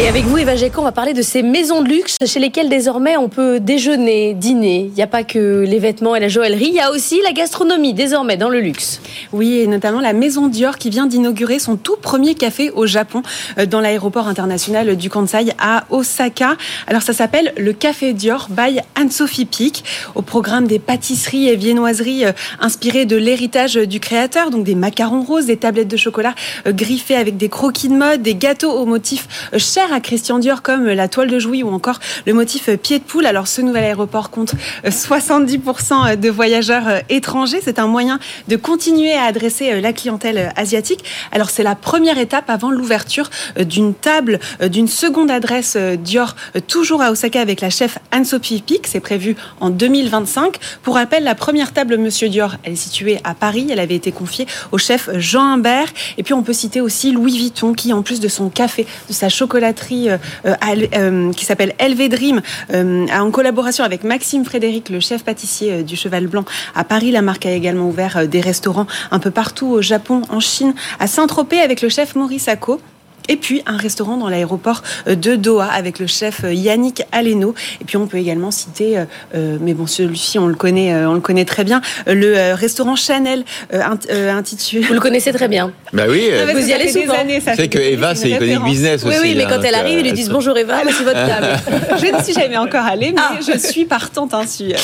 Et avec vous, Eva Géco, on va parler de ces maisons de luxe chez lesquelles désormais on peut déjeuner, dîner. Il n'y a pas que les vêtements et la joaillerie, il y a aussi la gastronomie désormais dans le luxe. Oui, et notamment la maison Dior qui vient d'inaugurer son tout premier café au Japon, euh, dans l'aéroport international du Kansai à Osaka. Alors ça s'appelle le Café Dior by Anne-Sophie Pic, au programme des pâtisseries et viennoiseries euh, inspirées de l'héritage du créateur, donc des macarons roses, des tablettes de chocolat euh, griffées avec des croquis de mode, des gâteaux au motif à Christian Dior comme la toile de Jouy ou encore le motif pied de poule. Alors ce nouvel aéroport compte 70% de voyageurs étrangers. C'est un moyen de continuer à adresser la clientèle asiatique. Alors c'est la première étape avant l'ouverture d'une table, d'une seconde adresse Dior, toujours à Osaka avec la chef Anne-Sophie Pic. C'est prévu en 2025. Pour rappel, la première table Monsieur Dior, elle est située à Paris. Elle avait été confiée au chef Jean Humbert. Et puis on peut citer aussi Louis Vuitton qui, en plus de son café, de sa chocolaterie euh, euh, qui s'appelle LV Dream, euh, en collaboration avec Maxime Frédéric, le chef pâtissier du Cheval Blanc à Paris. La marque a également ouvert des restaurants un peu partout au Japon, en Chine, à Saint-Tropez avec le chef Maurice Acco. Et puis un restaurant dans l'aéroport de Doha avec le chef Yannick Aleno. Et puis on peut également citer, euh, mais bon celui-ci on le connaît, euh, on le connaît très bien, le euh, restaurant Chanel intitulé. Vous le connaissez très bien. Bah oui. vous y allez souvent. C'est que Eva c'est Iconic Business aussi. Oui oui, mais quand hein, elle arrive, ils lui disent bonjour Eva, c'est votre table. je ne suis jamais encore allée, mais Ah. je suis partante hein, si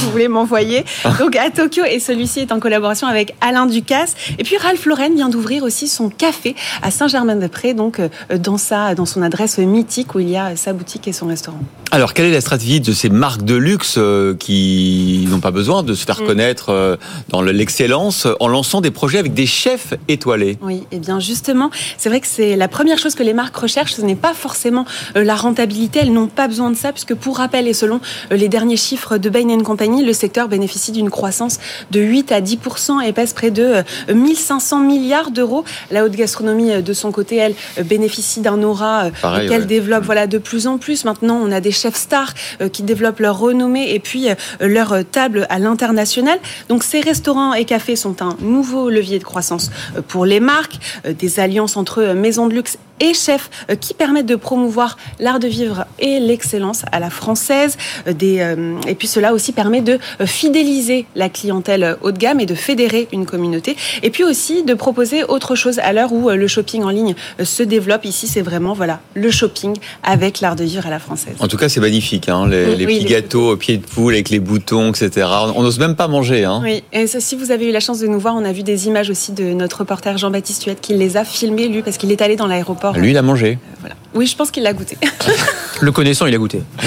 vous voulez m'envoyer. Donc à Tokyo et celui-ci est en collaboration avec Alain Ducasse. Et puis Ralph Lauren vient d'ouvrir aussi son café à Saint-Germain-des-Prés, donc euh, dans sa dans son adresse mythique où il y a sa boutique et son restaurant. Alors quelle est la stratégie de ces marques de luxe euh, qui n'ont pas besoin de se faire Mm. connaître euh, dans l'excellence en lançant des projets avec des chefs étoilés? Oui, et bien justement, c'est vrai que c'est la première chose que les marques recherchent, ce n'est pas forcément la rentabilité, elles n'ont pas besoin de ça, puisque pour rappel, et selon les derniers chiffres de Bain Company, le secteur bénéficie d'une croissance de 8 à 10% et pèse près de euh, 1500 milliards d'euros. La haute gastronomie, de son côté, elle euh, bénéficie d'un aura euh, Pareil, qu'elle ouais. développe voilà, de plus en plus. Maintenant, on a des chefs stars euh, qui développent leur renommée et puis leur table à l'international. Donc ces restaurants et cafés sont un nouveau levier de croissance pour les marques, des alliances entre maisons de luxe et chefs euh, qui permettent de promouvoir l'art de vivre et l'excellence à la française. Euh, Des, euh, et puis cela aussi permet de fidéliser la clientèle haut de gamme et de fédérer une communauté. Et puis aussi de proposer autre chose à l'heure où le shopping en ligne se développe. Ici, c'est vraiment voilà le shopping avec l'art de vivre à la française. En tout cas, c'est magnifique, hein, les, Oui, les oui, petits les gâteaux au pied de poule avec les boutons, etc. On n'ose même pas manger. Hein. Oui, et ça, si vous avez eu la chance de nous voir, on a vu des images aussi de notre reporter Jean-Baptiste Huette qui les a filmées, lui, parce qu'il est allé dans l'aéroport. Lui, il a mangé. Voilà. Oui, je pense qu'il l'a goûté. Le connaissant, il a goûté.